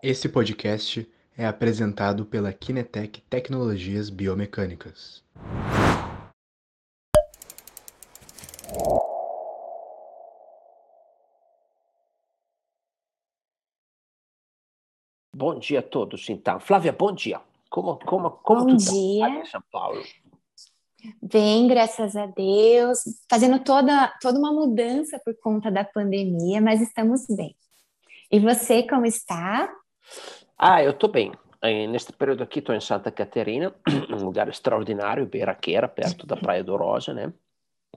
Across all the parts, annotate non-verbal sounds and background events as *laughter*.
Esse podcast é apresentado pela Kinetec Tecnologias Biomecânicas. Bom dia a todos, então. Flávia, bom dia. Como, como, como bom tu tá dia. em São Paulo? Bem, graças a Deus, fazendo toda, toda uma mudança por conta da pandemia, mas estamos bem. E você, como está? Ah, eu estou bem. Eh, Neste período aqui estou em Santa Catarina, *clears throat* um lugar extraordinário, Beiraqueira, perto da Praia do Rosa, né?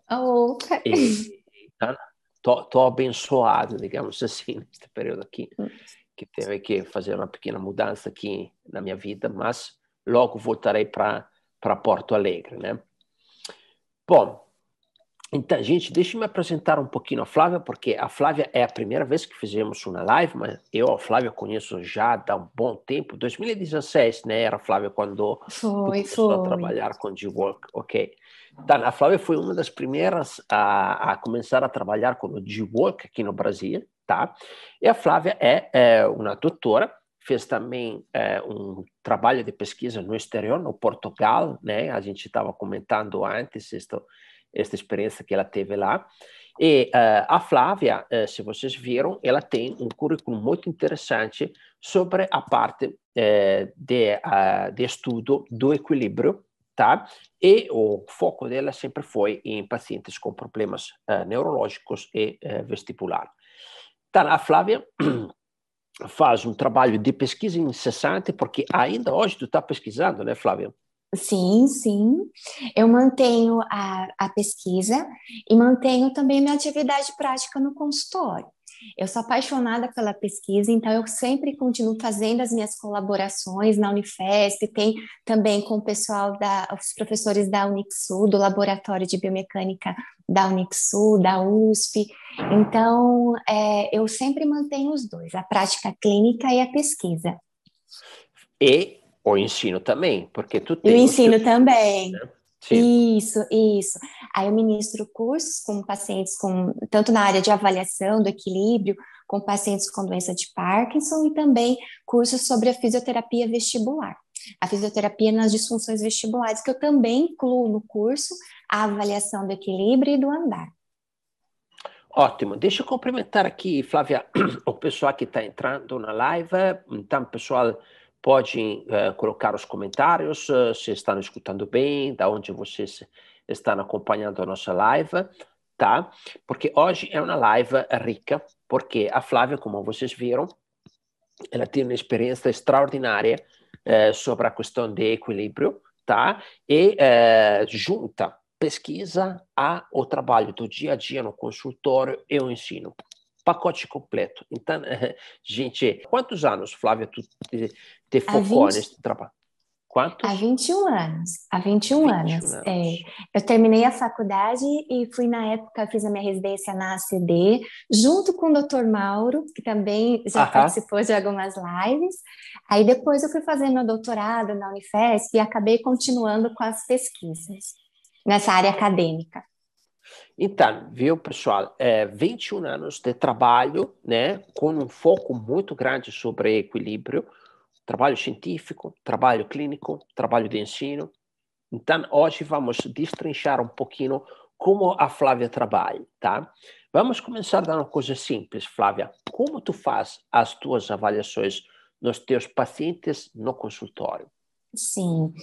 Oh, E estou abençoado, digamos *laughs* assim, neste período aqui, que teve que fazer uma pequena mudança aqui na minha vida, mas logo voltarei para Porto Alegre, né? Bom, então, gente, deixa eu me apresentar um pouquinho a Flávia, porque a Flávia é a primeira vez que fizemos uma live, mas eu a Flávia conheço já há um bom tempo, 2016, né? Era a Flávia quando foi, começou a foi. trabalhar com G-Work, ok. Então, a Flávia foi uma das primeiras a, a começar a trabalhar com o G-Work aqui no Brasil, tá? E a Flávia é, é uma doutora, fez também é, um trabalho de pesquisa no exterior, no Portugal, né? A gente estava comentando antes esta, esta experiência que ela teve lá. E uh, a Flávia, uh, se vocês viram, ela tem um currículo muito interessante sobre a parte uh, de, de estudo do equilíbrio, tá? E o foco dela sempre foi em pacientes com problemas neurológicos e vestibular. Então, a Flávia *clears throat* faz um trabalho de pesquisa incessante, porque ainda hoje tu está pesquisando, né, Flávia? Sim, sim. Eu mantenho a, a pesquisa e mantenho também minha atividade prática no consultório. Eu sou apaixonada pela pesquisa, então eu sempre continuo fazendo as minhas colaborações na Unifesp, tem também com o pessoal da, os professores da Unixul, do Laboratório de Biomecânica da Unixul, da USP. Então, é, eu sempre mantenho os dois, a prática clínica e a pesquisa. E o ensino também, porque tu tem... E o ensino teus... também. Né? Sim. Isso, isso. Aí eu ministro cursos com pacientes com tanto na área de avaliação do equilíbrio, com pacientes com doença de Parkinson e também cursos sobre a fisioterapia vestibular. A fisioterapia nas disfunções vestibulares, que eu também incluo no curso a avaliação do equilíbrio e do andar. Ótimo. Deixa eu cumprimentar aqui, Flávia, *clears throat* o pessoal que está entrando na live. Então, pessoal, podem uh, colocar os comentários uh, se estão escutando bem, da onde vocês estão acompanhando a nossa live, tá? Porque hoje é uma live rica, porque a Flávia, como vocês viram, ela tem uma experiência extraordinária uh, sobre a questão de equilíbrio, tá? E junta pesquisa ao trabalho do dia a dia no consultório e o ensino pacote completo. Então, *laughs* gente, quantos anos, Flávia, tu te, te focou 20... nesse trabalho? Quantos? Há 21 anos. Há 21, 21 anos. anos. É, eu terminei a faculdade e fui, na época, fiz a minha residência na ACD, junto com o Dr. Mauro, que também já Aham. participou de algumas lives. Aí depois eu fui fazendo meu doutorado na Unifesp e acabei continuando com as pesquisas nessa área acadêmica. Então, viu, pessoal, é, 21 anos de trabalho, né, com um foco muito grande sobre equilíbrio, trabalho científico, trabalho clínico, trabalho de ensino. Então, hoje vamos destrinchar um pouquinho como a Flávia trabalha, tá? Vamos começar dando uma coisa simples, Flávia. Como tu faz as tuas avaliações nos teus pacientes no consultório? Sim,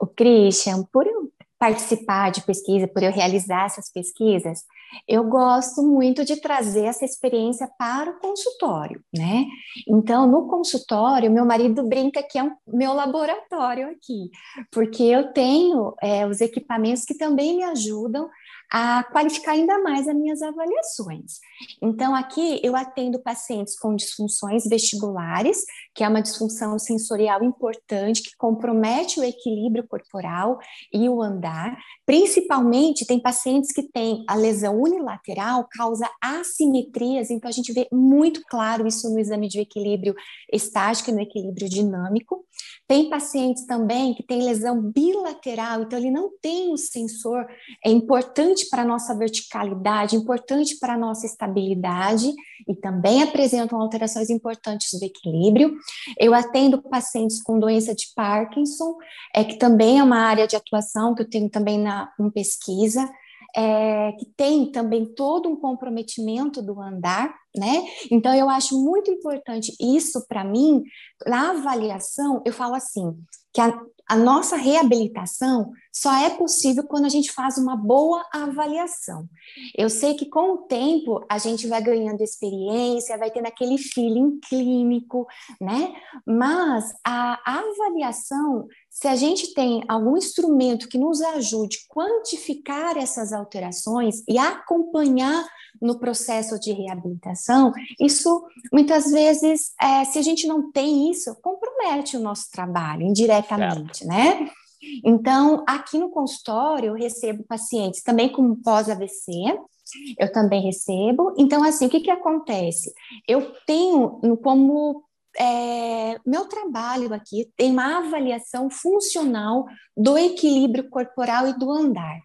o Christian, por eu participar de pesquisa, por eu realizar essas pesquisas, eu gosto muito de trazer essa experiência para o consultório, né? Então, no consultório, meu marido brinca que é um meu laboratório aqui, porque eu tenho é, os equipamentos que também me ajudam a qualificar ainda mais as minhas avaliações. Então, aqui eu atendo pacientes com disfunções vestibulares, que é uma disfunção sensorial importante que compromete o equilíbrio corporal e o andar. Principalmente, tem pacientes que têm a lesão unilateral, causa assimetrias, então a gente vê muito claro isso no exame de equilíbrio estático e no equilíbrio dinâmico. Tem pacientes também que têm lesão bilateral, então ele não tem o sensor, é importante para a nossa verticalidade, importante para a nossa estabilidade e também apresentam alterações importantes do equilíbrio. Eu atendo pacientes com doença de Parkinson, é, que também é uma área de atuação que eu tenho também na em pesquisa é, que tem também todo um comprometimento do andar, né? Então, eu acho muito importante isso para mim, na avaliação, eu falo assim, que a, a nossa reabilitação só é possível quando a gente faz uma boa avaliação. Eu sei que com o tempo a gente vai ganhando experiência, vai tendo aquele feeling clínico, né? Mas a avaliação, se a gente tem algum instrumento que nos ajude a quantificar essas alterações e acompanhar no processo de reabilitação, isso muitas vezes, é, se a gente não tem isso, compromete o nosso trabalho indiretamente, certo. né? Então, aqui no consultório, eu recebo pacientes também com pós-AVC, eu também recebo. Então, assim, o que, que acontece? Eu tenho como é, meu trabalho aqui tem uma avaliação funcional do equilíbrio corporal e do andar.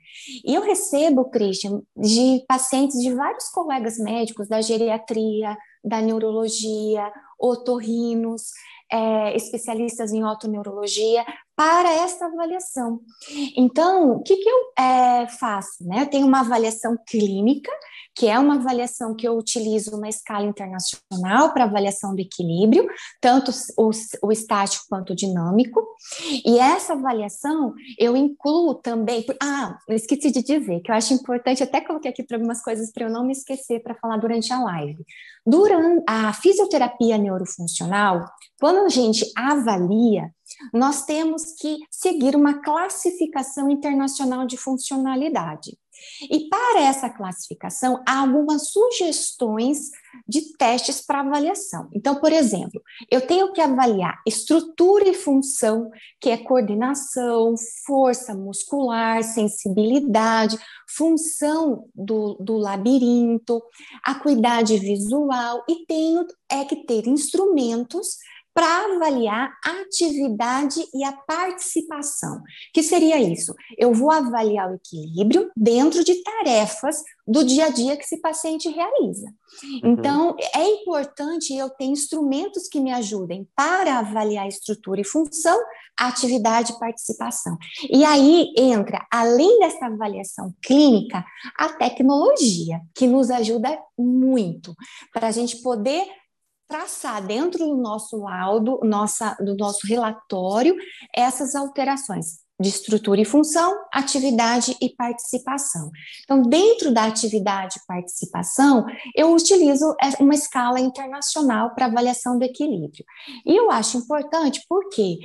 E eu recebo, Christian, de pacientes de vários colegas médicos da geriatria, da neurologia, otorrinos, é, especialistas em otoneurologia para essa avaliação. Então, o que, que eu é, faço? Né? Eu tenho uma avaliação clínica, que é uma avaliação que eu utilizo uma escala internacional para avaliação do equilíbrio, tanto o, o estático quanto o dinâmico. E essa avaliação eu incluo também. Ah, esqueci de dizer que eu acho importante, até coloquei aqui para algumas coisas para eu não me esquecer para falar durante a live. Durante a fisioterapia neurofuncional, quando a gente avalia, nós temos que seguir uma classificação internacional de funcionalidade. E para essa classificação, há algumas sugestões de testes para avaliação. Então, por exemplo, eu tenho que avaliar estrutura e função, que é coordenação, força muscular, sensibilidade, função do, do labirinto, acuidade visual, e tenho é que ter instrumentos para avaliar a atividade e a participação. Que seria isso? Eu vou avaliar o equilíbrio dentro de tarefas do dia a dia que esse paciente realiza. Uhum. Então, é importante eu ter instrumentos que me ajudem para avaliar estrutura e função, atividade e participação. E aí entra, além dessa avaliação clínica, a tecnologia, que nos ajuda muito para a gente poder traçar dentro do nosso laudo, nossa, do nosso relatório, essas alterações de estrutura e função, atividade e participação. Então, dentro da atividade e participação, eu utilizo uma escala internacional para avaliação do equilíbrio. E eu acho importante porque,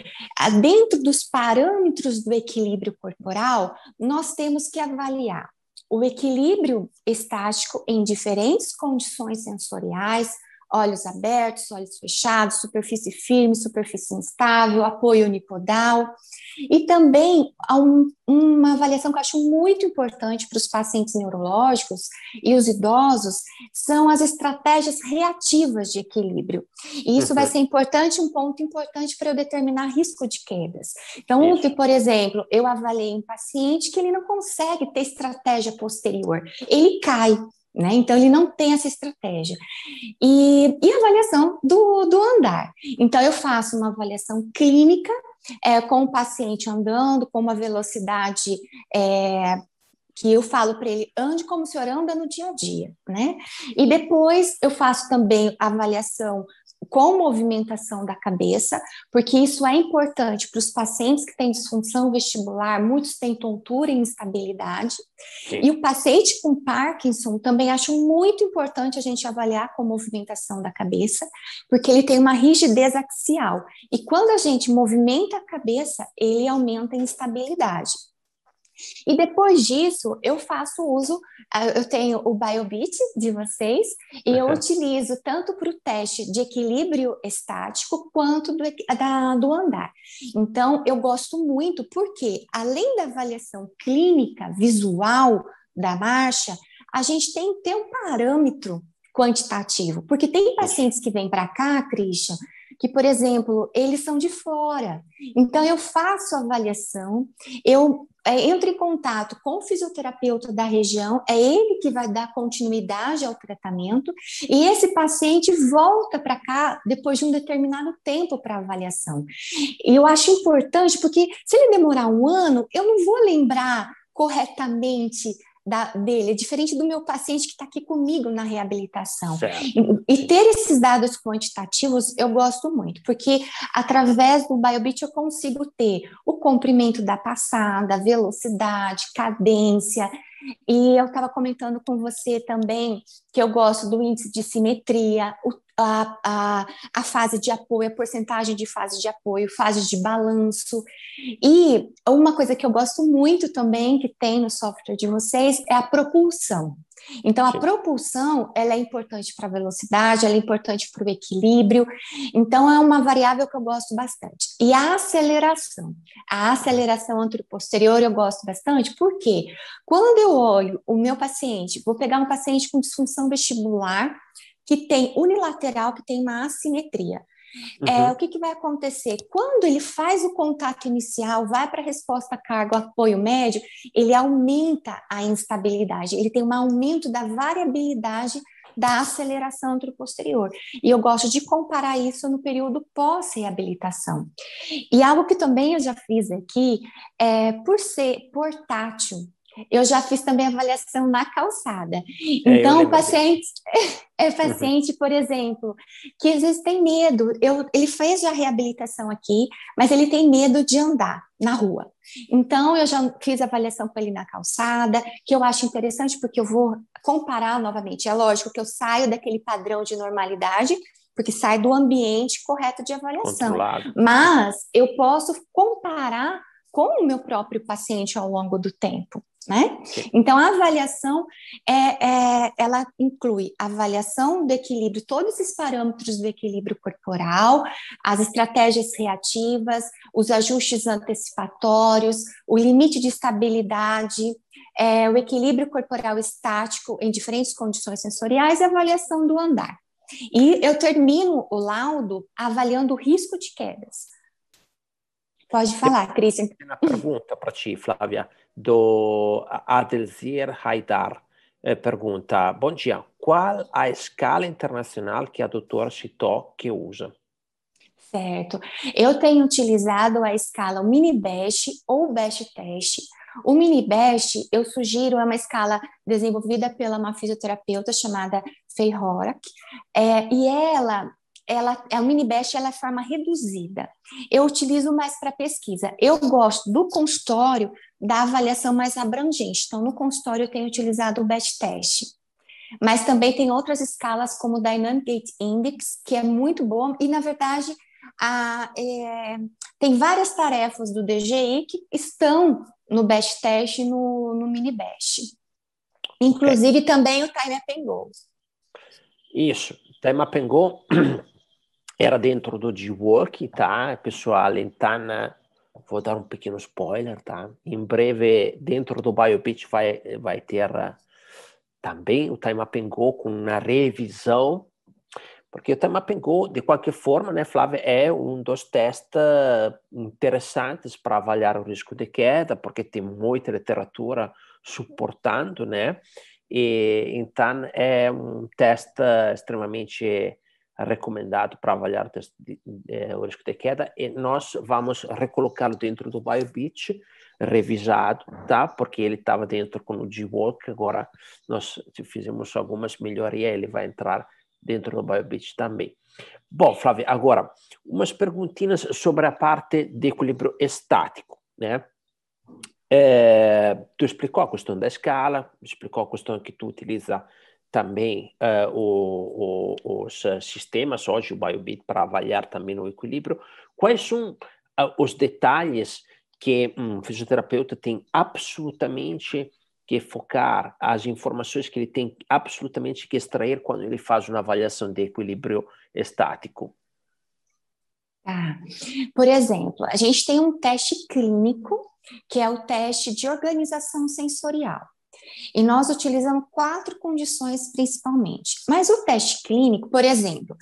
dentro dos parâmetros do equilíbrio corporal, nós temos que avaliar o equilíbrio estático em diferentes condições sensoriais, olhos abertos, olhos fechados, superfície firme, superfície instável, apoio unipodal. E também um, uma avaliação que eu acho muito importante para os pacientes neurológicos e os idosos são as estratégias reativas de equilíbrio. E isso vai ser importante, um ponto importante para eu determinar risco de quedas. Então, ontem, por exemplo, eu avaliei um paciente que ele não consegue ter estratégia posterior, ele cai. Né? Então, ele não tem essa estratégia. E, e avaliação do, do andar. Então, eu faço uma avaliação clínica é, com o paciente andando, com uma velocidade é, que eu falo para ele, ande como o senhor anda no dia a dia, né? E depois eu faço também avaliação com movimentação da cabeça, porque isso é importante para os pacientes que têm disfunção vestibular, muitos têm tontura e instabilidade. Sim. E o paciente com Parkinson também acho muito importante a gente avaliar com movimentação da cabeça, porque ele tem uma rigidez axial. E quando a gente movimenta a cabeça, ele aumenta a instabilidade. E depois disso, eu faço uso, ah, eu tenho o BioBeat de vocês, e eu utilizo tanto para o teste de equilíbrio estático quanto do, da, do andar. Então, eu gosto muito, porque além da avaliação clínica, visual da marcha, a gente tem que ter um parâmetro quantitativo, porque tem pacientes que vêm para cá, Christian, que, por exemplo, eles são de fora. Então, eu faço avaliação, eu é, entro em contato com o fisioterapeuta da região, é ele que vai dar continuidade ao tratamento, e esse paciente volta para cá depois de um determinado tempo para avaliação. E eu acho importante, porque se ele demorar um ano, eu não vou lembrar corretamente da, dele, é diferente do meu paciente que está aqui comigo na reabilitação. E, e, ter esses dados quantitativos eu gosto muito, porque através do BioBit eu consigo ter o comprimento da passada, velocidade, cadência, e eu estava comentando com você também que eu gosto do índice de simetria, o, a, a, a, fase de apoio, a porcentagem de fase de apoio, fase de balanço. E uma coisa que eu gosto muito também, que tem no software de vocês, é a propulsão. Então, a Sim. propulsão, ela é importante para a velocidade, ela é importante para o equilíbrio. Então, é uma variável que eu gosto bastante. E a aceleração. A aceleração anteroposterior eu gosto bastante, porque quando eu olho o meu paciente, vou pegar um paciente com disfunção vestibular, que tem unilateral, que tem uma assimetria. É, uhum. É, o que, que, vai acontecer? Quando ele faz o contato inicial, vai para a resposta cargo apoio médio, ele aumenta a instabilidade, ele tem um aumento da variabilidade da aceleração anteroposterior. E eu gosto de comparar isso no período pós-reabilitação. E algo que também eu já fiz aqui, é, por ser portátil, eu já fiz também avaliação na calçada. É, então, o paciente, é paciente, por exemplo, que às vezes tem medo. Eu, ele fez já reabilitação aqui, mas ele tem medo de andar na rua. Então, eu já fiz avaliação com ele na calçada, que eu acho interessante, porque eu vou comparar novamente. É lógico que eu saio daquele padrão de normalidade, porque sai do ambiente correto de avaliação. Mas eu posso comparar com o meu próprio paciente ao longo do tempo. Né? Então, a avaliação é, é, ela inclui avaliação do equilíbrio, todos esses parâmetros do equilíbrio corporal, as estratégias reativas, os ajustes antecipatórios, o limite de estabilidade, é, o equilíbrio corporal estático em diferentes condições sensoriais e avaliação do andar. E eu termino o laudo avaliando o risco de quedas. Pode falar, Cristian. Uma pergunta para ti, Flávia do Adelzir Haidar. Eh, pergunta: Bom dia, qual a escala internacional que a doutora citou que usa? Certo. Eu tenho utilizado a escala Mini Best ou Best Test. O Mini Best, eu sugiro, é uma escala desenvolvida pela uma fisioterapeuta chamada Fei Horak, é, e ela ela, a mini best ela é forma reduzida. Eu utilizo mais para pesquisa. Eu gosto do consultório da avaliação mais abrangente. Então, no consultório eu tenho utilizado o best test. Mas também tem outras escalas como o Dynamic Gate Index, que é muito boa, e na verdade a, é, tem várias tarefas do DGI que estão no best test e no, no mini best. Inclusive okay. também o Time Up and Go. Isso, Time Up Go *clears throat* era dentro do G-Work, tá? Pessoal, então, vou dar um pequeno spoiler, tá? Em breve, dentro do BioPitch vai, vai ter uh, também o Time Up Go com uma revisão, porque o Time Up Go, de qualquer forma, né, Flávia, é um dos testes interessantes para avaliar o risco de queda, porque tem muita literatura suportando, né? E, então, é um teste extremamente recomendado para avaliar o, de, de, o risco de queda e nós vamos recolocá-lo dentro do BioBeach, revisado, tá? Porque ele estava dentro com o G-Walk, agora nós fizemos algumas melhorias, ele vai entrar dentro do BioBeach também. Bom, Flávio, agora, umas perguntinhas sobre a parte de equilíbrio estático, né? É, tu explicou a questão da escala, explicou a questão que tu utiliza também uh, o, o, os eh, sistemas, hoje o BioBit, para avaliar também o equilíbrio. Quais são uh, os detalhes que um fisioterapeuta tem absolutamente que focar, as informações que ele tem absolutamente que extrair quando ele faz uma avaliação de equilíbrio estático? Ah, por exemplo, a gente tem um teste clínico, que é o teste de organização sensorial. E nós utilizamos quatro condições principalmente. Mas o teste clínico, por exemplo,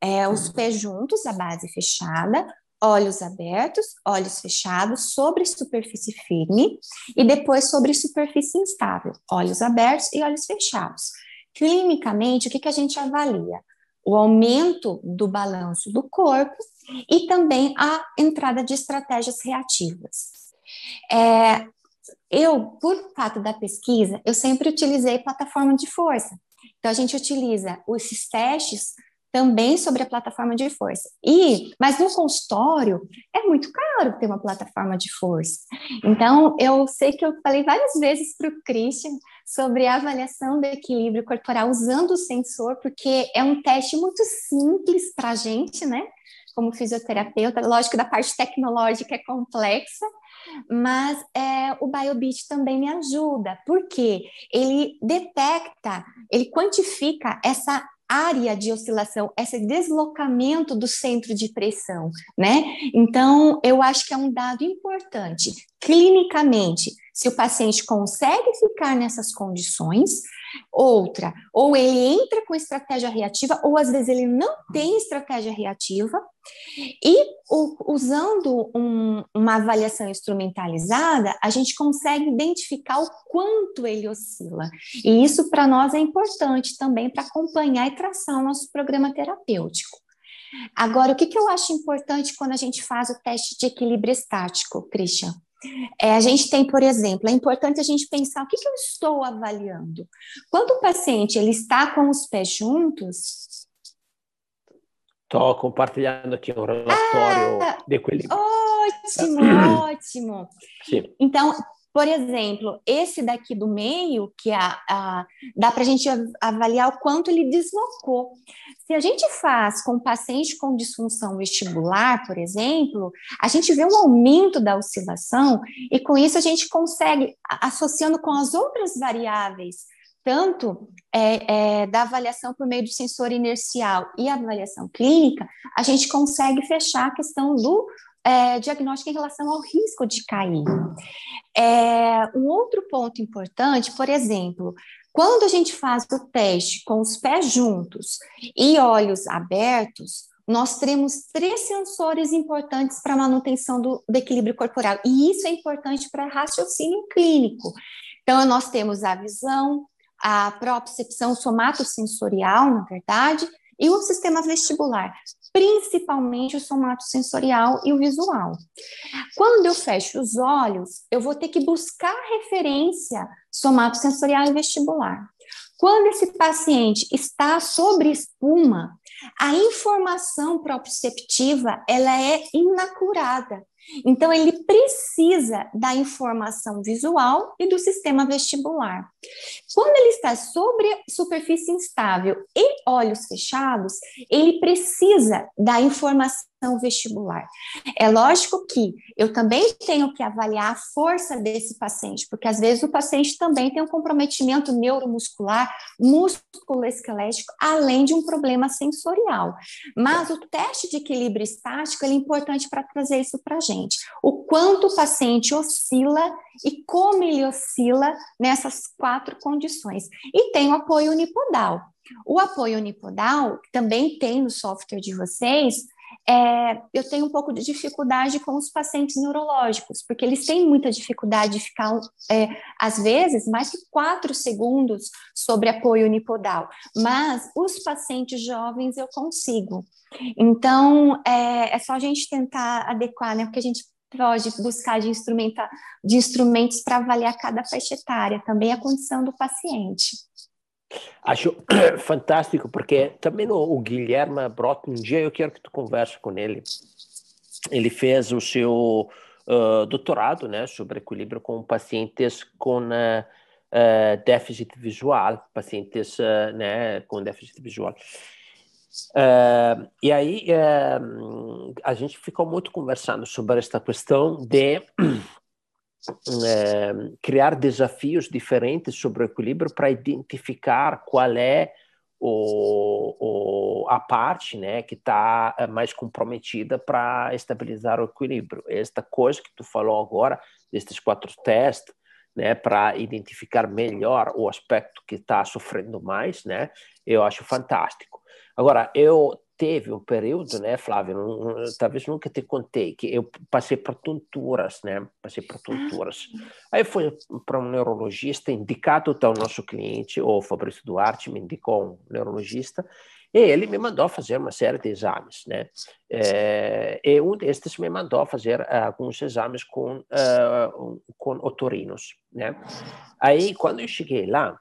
É, os pés juntos, a base fechada, olhos abertos, olhos fechados, sobre superfície firme e depois sobre superfície instável, olhos abertos e olhos fechados. Clinicamente, o que, que a gente avalia? O aumento do balanço do corpo e também a entrada de estratégias reativas. É, eu, por fato da pesquisa, eu sempre utilizei plataforma de força. Então, a gente utiliza esses testes também sobre a plataforma de força. E, mas no consultório é muito caro ter uma plataforma de força. Então, eu sei que eu falei várias vezes para o Christian sobre a avaliação do equilíbrio corporal usando o sensor, porque é um teste muito simples para a gente, né? Como fisioterapeuta, lógico da parte tecnológica é complexa, mas é, o BioBeat também me ajuda, porque ele detecta, ele quantifica essa área de oscilação, esse deslocamento do centro de pressão, né? Então, eu acho que é um dado importante. Clinicamente, se o paciente consegue ficar nessas condições, outra, ou ele entra com estratégia reativa, ou às vezes ele não tem estratégia reativa, e o, usando um, uma avaliação instrumentalizada, a gente consegue identificar o quanto ele oscila. E isso para nós é importante também para acompanhar e traçar o nosso programa terapêutico. Agora, o que, que eu acho importante quando a gente faz o teste de equilíbrio estático, Christian? É, a gente tem, por exemplo, é importante a gente pensar o que, que eu estou avaliando. Quando o paciente ele está com os pés juntos, Estou compartilhando aqui um relatório ah, de equilíbrio. Ótimo, *clears throat* ótimo. Sim. Então, por exemplo, esse daqui do meio, que a, a dá para a gente avaliar o quanto ele deslocou. Se a gente faz com paciente com disfunção vestibular, por exemplo, a gente vê um aumento da oscilação e com isso a gente consegue, associando com as outras variáveis tanto é, é, da avaliação por meio do sensor inercial e avaliação clínica, a gente consegue fechar a questão do é, diagnóstico em relação ao risco de cair. É, um outro ponto importante, por exemplo, quando a gente faz o teste com os pés juntos e olhos abertos, nós temos três sensores importantes para a manutenção do, do, equilíbrio corporal, e isso é importante para raciocínio clínico. Então, nós temos a visão, a propriocepção somatosensorial, na verdade, e o sistema vestibular, principalmente o somatosensorial e o visual. Quando eu fecho os olhos, eu vou ter que buscar referência somatosensorial e vestibular. Quando esse paciente está sobre espuma, a informação proprioceptiva ela é inacurada. Então, ele precisa da informação visual e do sistema vestibular. Quando ele está sobre superfície instável e olhos fechados, ele precisa da informação vestibular. É lógico que eu também tenho que avaliar a força desse paciente, porque às vezes o paciente também tem um comprometimento neuromuscular, músculo esquelético, além de um problema sensorial. Mas o teste de equilíbrio estático é importante para trazer isso para a gente. O quanto o paciente oscila e como ele oscila nessas quatro condições. E tem o apoio unipodal. O apoio unipodal também tem no software de vocês, é, eu tenho um pouco de dificuldade com os pacientes neurológicos, porque eles têm muita dificuldade de ficar, é, às vezes, mais que quatro segundos sobre apoio unipodal, mas os pacientes jovens eu consigo. Então, é, é só a gente tentar adequar, né, porque a gente pode buscar de, de instrumentos para avaliar cada faixa etária, também a condição do paciente. Acho *coughs* fantástico, porque também o, Guilherme Brot, um dia eu quero que tu converse com ele. Ele fez o seu uh, doutorado né, sobre equilíbrio com pacientes com uh, uh, déficit visual, pacientes né, com déficit visual. e aí a gente ficou muito conversando sobre esta questão de é, criar desafios diferentes sobre o equilíbrio para identificar qual é o, o, a parte né, que está eh, mais comprometida para estabilizar o equilíbrio. Esta coisa que tu falou agora, destes quatro testes, né, para identificar melhor o aspecto que está sofrendo mais, né, eu acho fantástico. Agora, eu teve um período, né, Flávio, não, talvez nunca te contei, que eu passei por tonturas, né, passei por tonturas. Aí fui para um neurologista indicado ao nosso cliente, o Fabrício Duarte me indicou um neurologista, e ele me mandou fazer uma série de exames, né? É, e um destes me mandou fazer alguns exames com, uh, com otorinos, né? Aí, quando eu cheguei lá,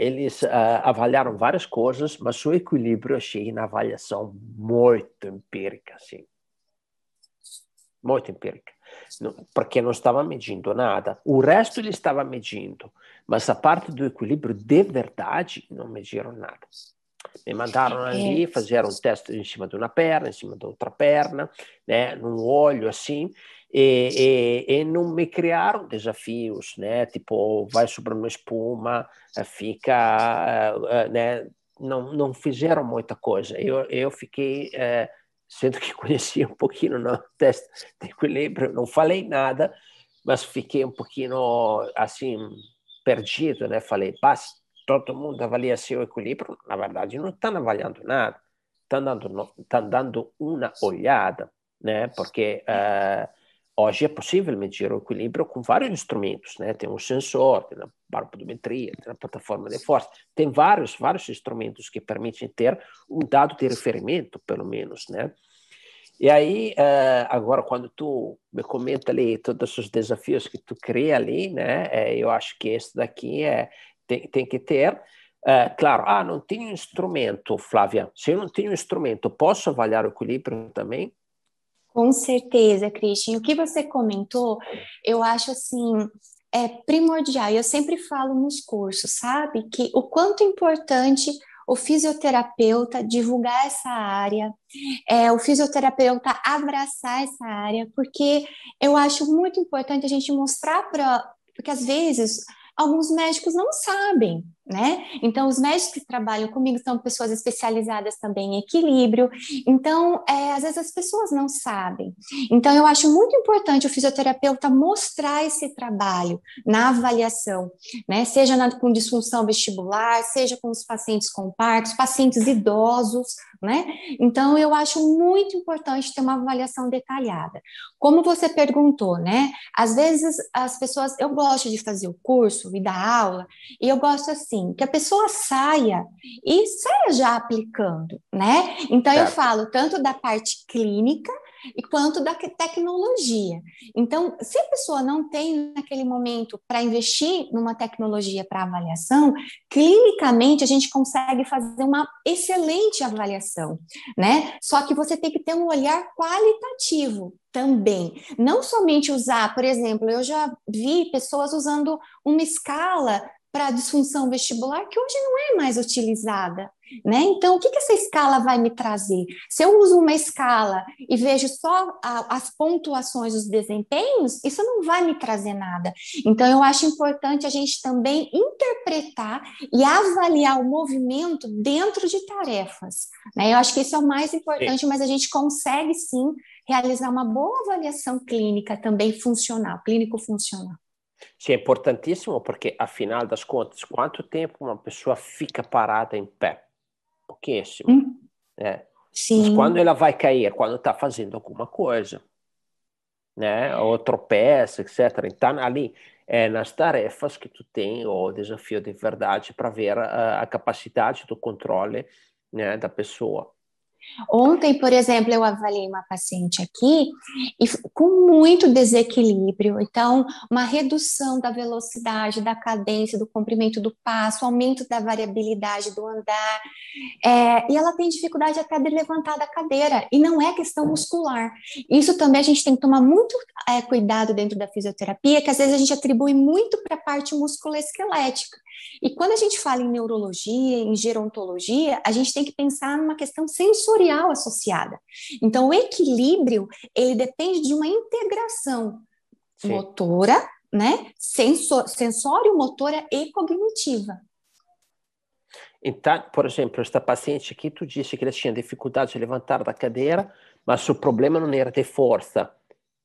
eles uh, avaliaram várias coisas, mas o equilíbrio eu achei na avaliação muito empírica, assim. Muito empírica. porque não estava medindo nada. O resto ele estava medindo, mas a parte do equilíbrio de verdade não mediram nada. Me mandaram ali fazer um teste em cima de uma perna, em cima da outra perna, né, num olho assim, e, e, e, não me criaram desafios, né? Tipo, vai sobre uma espuma, fica, né? Não, não fizeram muita coisa. Eu, eu fiquei, é, sendo que *laughs* conhecia um pouquinho no teste de equilíbrio, não falei nada, mas fiquei um pouquinho assim perdido, né? Falei, basta todo mundo avalia seu equilíbrio, na verdade não estão avaliando nada, estão dando, dando uma olhada, né? Porque uh, hoje é possível medir o equilíbrio com vários instrumentos, né? Tem um sensor, tem a baropodometria, tem a plataforma de força, tem vários, vários instrumentos que permitem ter um dado de referimento, pelo menos, né? E aí, uh, agora, quando tu me comenta ali todos os desafios que tu cria ali, né? É, eu acho que esse daqui é, tem, tem que ter. É, claro, ah, não tenho instrumento, Flávia. Se eu não tenho instrumento, posso avaliar o equilíbrio também? Com certeza, Christian. O que você comentou, eu acho assim, é primordial. Eu sempre falo nos cursos, sabe? Que o quanto importante o fisioterapeuta divulgar essa área, é, o fisioterapeuta abraçar essa área, porque eu acho muito importante a gente mostrar para. Porque às vezes alguns médicos não sabem, né? Então, os médicos que trabalham comigo são pessoas especializadas também em equilíbrio. Então, é, às vezes as pessoas não sabem. Então, eu acho muito importante o fisioterapeuta mostrar esse trabalho na avaliação, né? Seja na, com disfunção vestibular, seja com os pacientes com partos, pacientes idosos, né? Então, eu acho muito importante ter uma avaliação detalhada. Como você perguntou, né? Às vezes as pessoas, eu gosto de fazer o curso e dar aula, e eu gosto assim, que a pessoa saia e saia já aplicando, né? Então, eu falo tanto da parte clínica e quanto da tecnologia. Então, se a pessoa não tem naquele momento para investir numa tecnologia para avaliação, clinicamente a gente consegue fazer uma excelente avaliação, né? Só que você tem que ter um olhar qualitativo também. Não somente usar, por exemplo, eu já vi pessoas usando uma escala para disfunção vestibular que hoje não é mais utilizada. Né? Então, o que, que essa escala vai me trazer? Se eu uso uma escala e vejo só a, as pontuações, os desempenhos, isso não vai me trazer nada. Então, eu acho importante a gente também interpretar e avaliar o movimento dentro de tarefas. Né? Eu acho que isso é o mais importante, sim. mas a gente consegue sim realizar uma boa avaliação clínica também funcional, clínico-funcional. Sim, é importantíssimo porque, afinal das contas, quanto tempo uma pessoa fica parada em pé? Pouquíssimo. Hum. Né? Sim. Mas quando ela vai cair, quando está fazendo alguma coisa, né? ou tropeça, etc. Então, ali, é nas tarefas que tu tem o desafio de verdade para ver a, a capacidade do controle né, da pessoa. Ontem, por exemplo, eu avaliei uma paciente aqui e com muito desequilíbrio, então uma redução da velocidade, da cadência, do comprimento do passo, aumento da variabilidade do andar, é, e ela tem dificuldade até de levantar da cadeira, e não é questão muscular. Isso também a gente tem que tomar muito é, cuidado dentro da fisioterapia, que às vezes a gente atribui muito para a parte musculoesquelética. E quando a gente fala em neurologia, em gerontologia, a gente tem que pensar numa questão sensorial associada. Então, o equilíbrio, ele depende de uma integração Sim. motora, né? Sensor, sensório, motora e cognitiva. Então, por exemplo, esta paciente aqui, tu disse que ela tinha dificuldade de levantar da cadeira, mas o problema não era de força.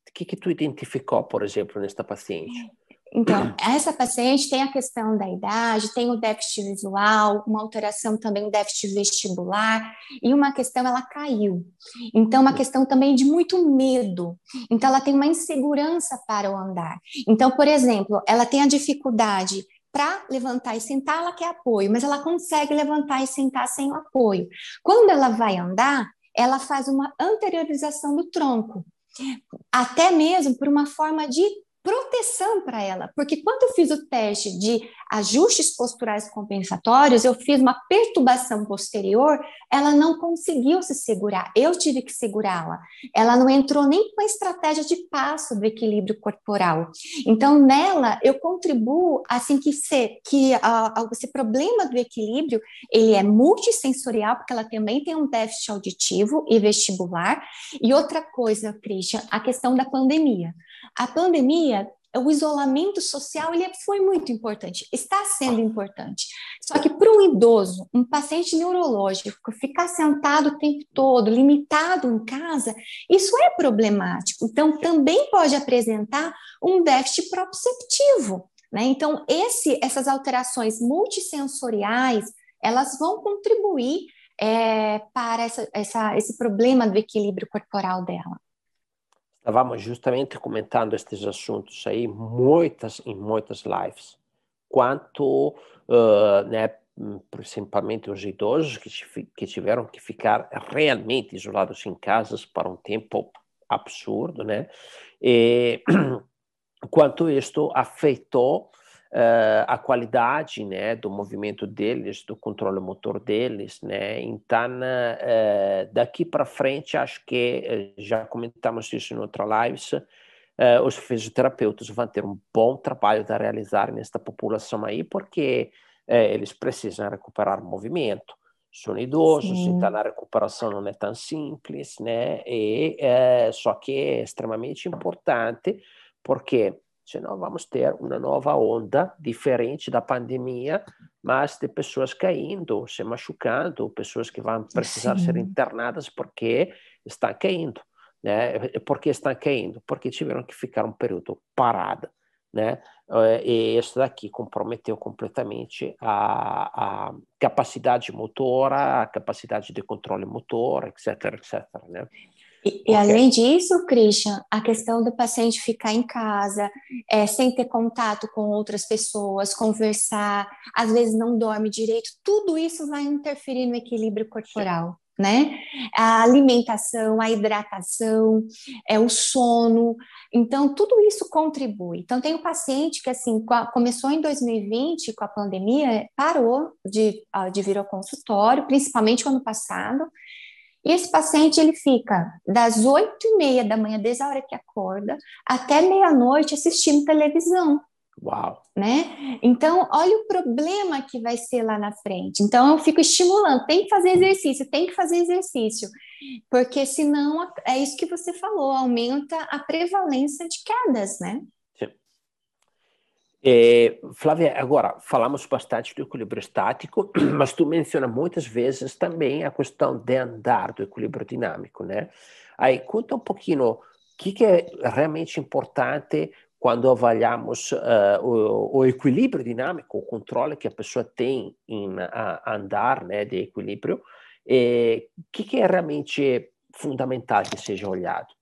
O que, que tu identificou, por exemplo, nesta paciente? Então, essa paciente tem a questão da idade, tem o déficit visual, uma alteração também, o déficit vestibular, e uma questão, ela caiu. Então, uma questão também de muito medo. Então, ela tem uma insegurança para o andar. Então, por exemplo, ela tem a dificuldade para levantar e sentar, ela quer apoio, mas ela consegue levantar e sentar sem o apoio. Quando ela vai andar, ela faz uma anteriorização do tronco, até mesmo por uma forma de proteção para ela, porque quando eu fiz o teste de ajustes posturais compensatórios, eu fiz uma perturbação posterior, ela não conseguiu se segurar, eu tive que segurá-la. Ela não entrou nem com a estratégia de passo do equilíbrio corporal. Então, nela, eu contribuo assim que, se, que a, a, esse problema do equilíbrio, ele é multissensorial, porque ela também tem um déficit auditivo e vestibular. E outra coisa, Christian, a questão da pandemia. A pandemia, o isolamento social, ele foi muito importante, está sendo importante. Só que para um idoso, um paciente neurológico, ficar sentado o tempo todo, limitado em casa, isso é problemático. Então, também pode apresentar um déficit proprioceptivo. Né? Então, esse, essas alterações multissensoriais, elas vão contribuir é, para essa, essa, esse problema do equilíbrio corporal dela. Estávamos justamente comentando estes assuntos aí muitas em muitas lives. Quanto, uh, né, principalmente os idosos que, que tiveram que ficar realmente isolados em casas para um tempo absurdo, né? E *clears throat* quanto isto afetou uh, a qualidade né, do movimento deles, do controle motor deles. Né? Então, uh, daqui para frente, acho que uh, já comentamos isso em outra live, os fisioterapeutas vão ter um bom trabalho a realizar nesta população aí, porque eles precisam recuperar movimento são idosos, Sim. então a recuperação não é tão simples, né? E, só que é extremamente importante porque senão vamos ter uma nova onda diferente da pandemia, mas de pessoas caindo, se machucando, pessoas que vão precisar Sim. ser internadas porque estão caindo. Né? Por que estão caindo? Porque tiveram que ficar um período parada. Né? E isso daqui comprometeu completamente a, a capacidade motora, a capacidade de controle motor, etc, etc. Né? E, e, além disso, Christian, a questão do paciente ficar em casa, é, sem ter contato com outras pessoas, conversar, às vezes não dorme direito, tudo isso vai interferir no equilíbrio corporal. Né? A alimentação, a hidratação, é o sono, então tudo isso contribui. Então tem um paciente que assim começou em 2020 com a pandemia, parou de, de vir ao consultório, principalmente no ano passado, e esse paciente ele fica das oito e meia da manhã, desde a hora que acorda, até meia-noite assistindo televisão. Uau! Né? Então, olha o problema que vai ser lá na frente. Então, eu fico estimulando, tem que fazer exercício, tem que fazer exercício, porque senão é isso que você falou, aumenta a prevalência de quedas, né? É, Flávia, agora falamos bastante do equilíbrio estático, *clears throat* mas tu menciona muitas vezes também a questão de andar, do equilíbrio dinâmico, né? Aí conta um pouquinho o que, que é realmente importante quando avaliamos uh, o, o, equilíbrio dinâmico, o controle que a pessoa tem em a, andar, né, de equilíbrio, o que, que é realmente fundamental que seja olhado?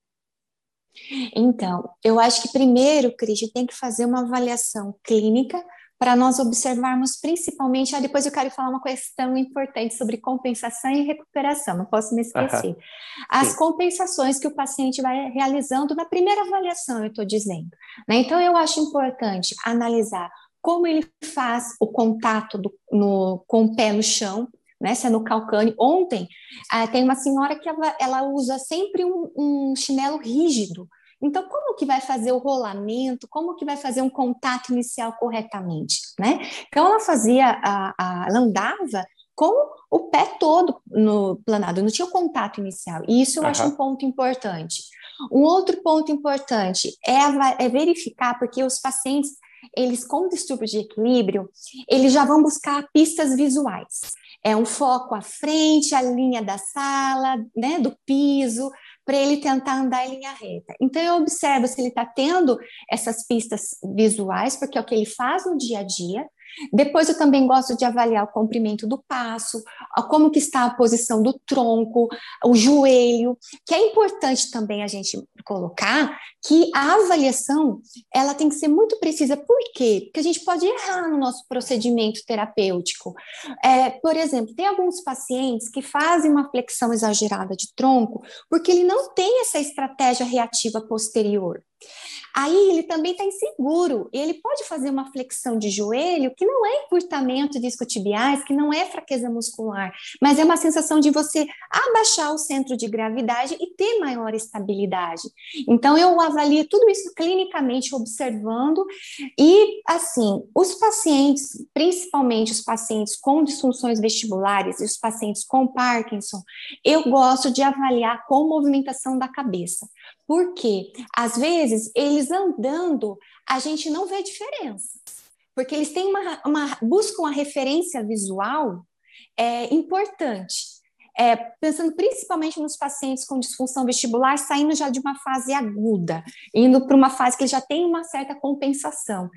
Então, eu acho que primeiro, Cris, tem que fazer uma avaliação clínica para nós observarmos principalmente, ah, depois eu quero falar uma questão importante sobre compensação e recuperação, não posso me esquecer. Uhum. As Sim. compensações que o paciente vai realizando na primeira avaliação, eu estou dizendo. Né? Então, eu acho importante analisar como ele faz o contato do, no, com o pé no chão, né? Se é no calcâneo. Ontem, ah, tem uma senhora que ela, ela usa sempre um, um, chinelo rígido. Então, como que vai fazer o rolamento? Como que vai fazer um contato inicial corretamente, né? Então, ela fazia, a, a, ela andava com o pé todo no planado, não tinha o contato inicial. E isso eu uhum. acho um ponto importante. Um outro ponto importante é, é verificar, porque os pacientes, eles com distúrbio de equilíbrio, eles já vão buscar pistas visuais é um foco à frente, a linha da sala, né, do piso, para ele tentar andar em linha reta. Então, eu observo se ele está tendo essas pistas visuais, porque é o que ele faz no dia a dia, depois eu também gosto de avaliar o comprimento do passo, como que está a posição do tronco, o joelho, que é importante também a gente colocar que a avaliação ela tem que ser muito precisa. Por quê? Porque a gente pode errar no nosso procedimento terapêutico. É, por exemplo, tem alguns pacientes que fazem uma flexão exagerada de tronco porque ele não tem essa estratégia reativa posterior. Aí ele também está inseguro, ele pode fazer uma flexão de joelho que não é encurtamento de isquiotibiais, que não é fraqueza muscular, mas é uma sensação de você abaixar o centro de gravidade e ter maior estabilidade. Então eu avalio tudo isso clinicamente observando e assim, os pacientes, principalmente os pacientes com disfunções vestibulares e os pacientes com Parkinson, eu gosto de avaliar com movimentação da cabeça. Porque, às vezes, eles andando, a gente não vê diferença. Porque eles têm uma, uma buscam uma referência visual é, importante. É, pensando principalmente nos pacientes com disfunção vestibular, saindo já de uma fase aguda, indo para uma fase que já tem uma certa compensação.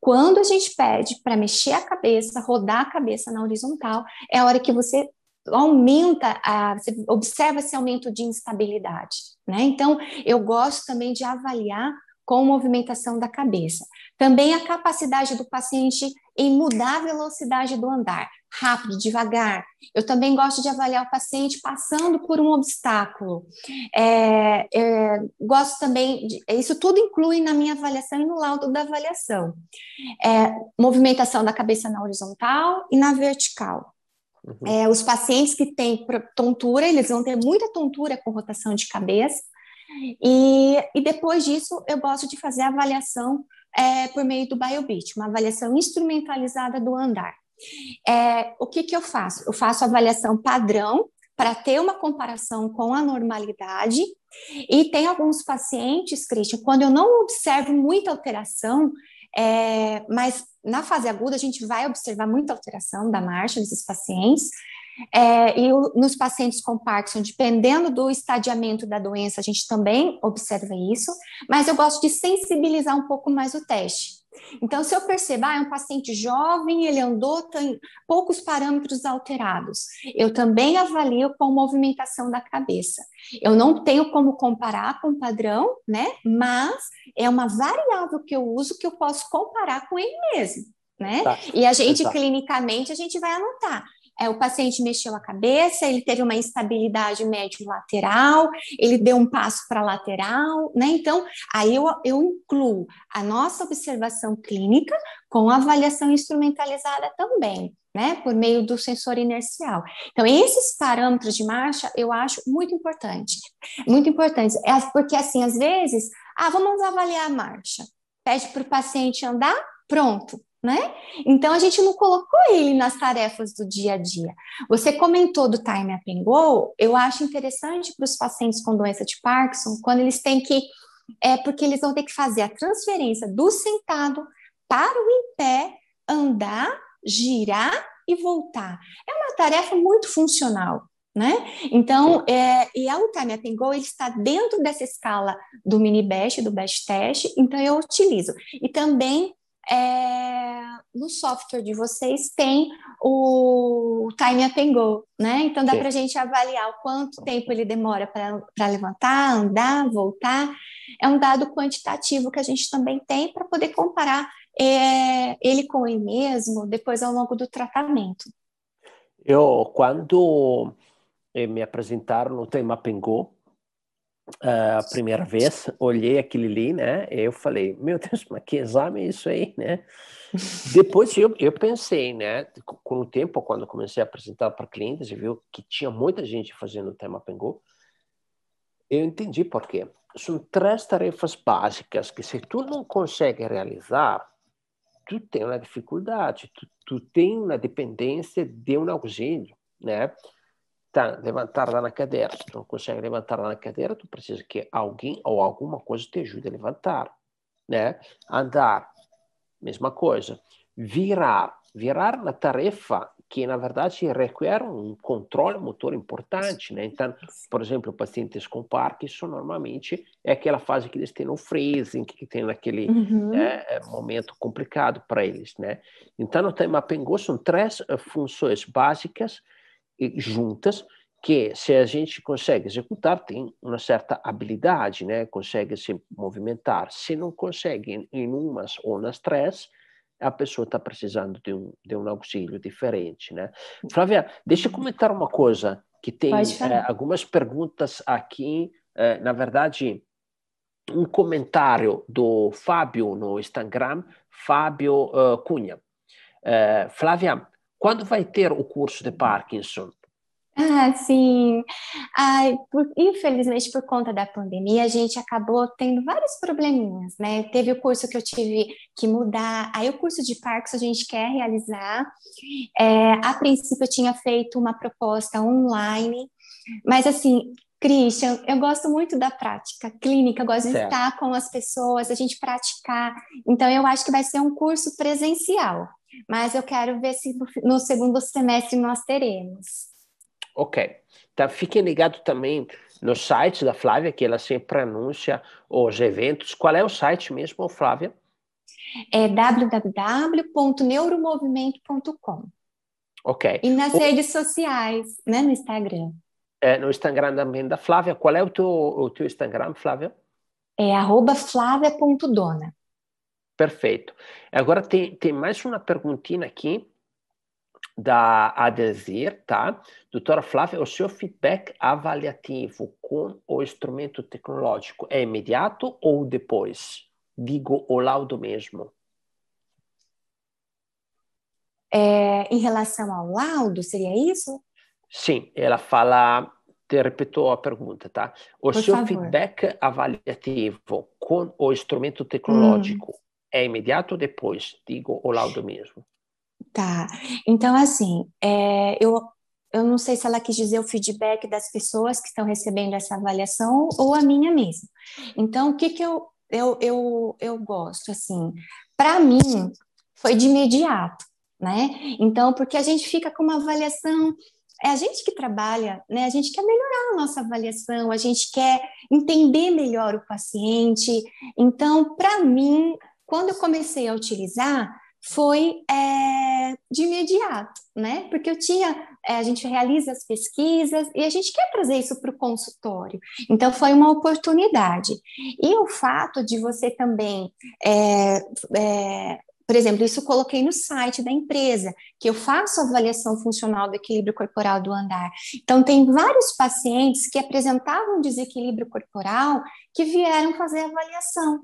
Quando a gente pede para mexer a cabeça, rodar a cabeça na horizontal, é a hora que você aumenta, a, observa esse aumento de instabilidade, né? Então, eu gosto também de avaliar com movimentação da cabeça. Também a capacidade do paciente em mudar a velocidade do andar, rápido, devagar. Eu também gosto de avaliar o paciente passando por um obstáculo. É, é, gosto também, de, isso tudo inclui na minha avaliação e no laudo da avaliação. É, movimentação da cabeça na horizontal e na vertical. Uhum. É, os pacientes que têm tontura, eles vão ter muita tontura com rotação de cabeça, e, e depois disso eu gosto de fazer a avaliação é, por meio do BioBeat, uma avaliação instrumentalizada do andar. É, o que, que eu faço? Eu faço avaliação padrão para ter uma comparação com a normalidade, e tem alguns pacientes, Christian, quando eu não observo muita alteração, é, mas na fase aguda a gente vai observar muita alteração da marcha desses pacientes. É, e o, nos pacientes com Parkinson, dependendo do estadiamento da doença, a gente também observa isso, mas eu gosto de sensibilizar um pouco mais o teste. Então, se eu perceber, ah, é um paciente jovem, ele andou, tem poucos parâmetros alterados, eu também avalio com movimentação da cabeça. Eu não tenho como comparar com o padrão, né? Mas é uma variável que eu uso que eu posso comparar com ele mesmo, né? Tá. E a gente, Exato. clinicamente, a gente vai anotar é, o paciente mexeu a cabeça, ele teve uma instabilidade médio-lateral, ele deu um passo para lateral, né? Então, aí eu, eu incluo a nossa observação clínica com avaliação instrumentalizada também, né? Por meio do sensor inercial. Então, esses parâmetros de marcha eu acho muito importante, muito importante, é, porque assim, às vezes, ah, vamos avaliar a marcha. Pede para o paciente andar, pronto né? Então a gente não colocou ele nas tarefas do dia a dia. Você comentou do time up and go, eu acho interessante para os pacientes com doença de Parkinson, quando eles têm que é porque eles vão ter que fazer a transferência do sentado para o em pé, andar, girar e voltar. É uma tarefa muito funcional. Né? Então, é, e a Time Up and Go ele está dentro dessa escala do mini best, do best test, então eu utilizo. E também é, no software de vocês tem o time up and go, né? Então dá para a gente avaliar o quanto tempo ele demora para levantar, andar, voltar. É um dado quantitativo que a gente também tem para poder comparar é, ele com ele mesmo depois ao longo do tratamento. Eu, quando eh, me apresentaram no Time Up and Go, a primeira vez, olhei aquele ali, né? Eu falei, meu Deus, mas que exame é isso aí, né? Depois eu, eu pensei, né? Com o tempo, quando comecei a apresentar para clientes e viu que tinha muita gente fazendo o tema Pengu, eu entendi por quê. São três tarefas básicas que se tu não consegue realizar, tu tem uma dificuldade, tu, tu tem uma dependência de um auxílio, né? Tá, levantar lá na cadeira. Se tu não consegue levantar na cadeira, tu precisa que alguém ou alguma coisa te ajude a levantar. Né? Andar, mesma coisa. Virar. Virar na tarefa que na verdade requer um controle motor importante, né? Então, por exemplo, pacientes com Parkinson normalmente é aquela fase que eles têm no freezing, que tem naquele uhum. é, momento complicado para eles, né? Então, no tema Pengu são três funções básicas juntas que se a gente consegue executar tem uma certa habilidade, né? Consegue se movimentar. Se não consegue em umas ou nas três, a pessoa está precisando de um, de um auxílio diferente, né? Flávia, deixa eu comentar uma coisa, que tem é, algumas perguntas aqui, é, na verdade, um comentário do Fábio no Instagram, Fábio uh, Cunha. Uh, Flávia, quando vai ter o curso de Parkinson? Ah, sim. Ai, por, infelizmente, por conta da pandemia, a gente acabou tendo vários probleminhas, né? Teve o curso que eu tive que mudar, aí o curso de Parkinson a gente quer realizar. É, a princípio, eu tinha feito uma proposta online, mas assim, Christian, eu gosto muito da prática clínica, eu gosto certo. de estar com as pessoas, a gente praticar. Então, eu acho que vai ser um curso presencial, mas eu quero ver se no segundo semestre nós teremos. Ok. Então, fiquem ligados também no site da Flávia, que ela sempre anuncia os eventos. Qual é o site mesmo, Flávia? É www.neuromovimento.com. Ok. E nas o... redes sociais, né, no Instagram. É, no Instagram também da Flávia. Qual é o teu, o teu Instagram, Flávia? É arroba flávia.dona. Perfeito. Agora tem, tem mais uma perguntinha aqui da Adesir, tá? Doutora Flávia, o seu feedback avaliativo com o instrumento tecnológico é imediato ou depois? Digo, o laudo mesmo. É, em relação ao laudo, seria isso? Sim, ela fala, te repetou a pergunta, tá? O Por seu favor. feedback avaliativo com o instrumento tecnológico hum. É imediato ou depois? Digo, o laudo mesmo. Tá. Então, assim, é, eu, eu não sei se ela quis dizer o feedback das pessoas que estão recebendo essa avaliação ou a minha mesmo. Então, o que, que eu, eu, eu, eu gosto? Assim, para mim, foi de imediato, né? Então, porque a gente fica com uma avaliação é a gente que trabalha, né? A gente quer melhorar a nossa avaliação, a gente quer entender melhor o paciente. Então, para mim, quando eu comecei a utilizar, foi é, de imediato, né? Porque eu tinha, é, a gente realiza as pesquisas e a gente quer trazer isso para o consultório. Então foi uma oportunidade. E o fato de você também é, é por exemplo, isso coloquei no site da empresa, que eu faço avaliação funcional do equilíbrio corporal do andar. Então, tem vários pacientes que apresentavam desequilíbrio corporal que vieram fazer avaliação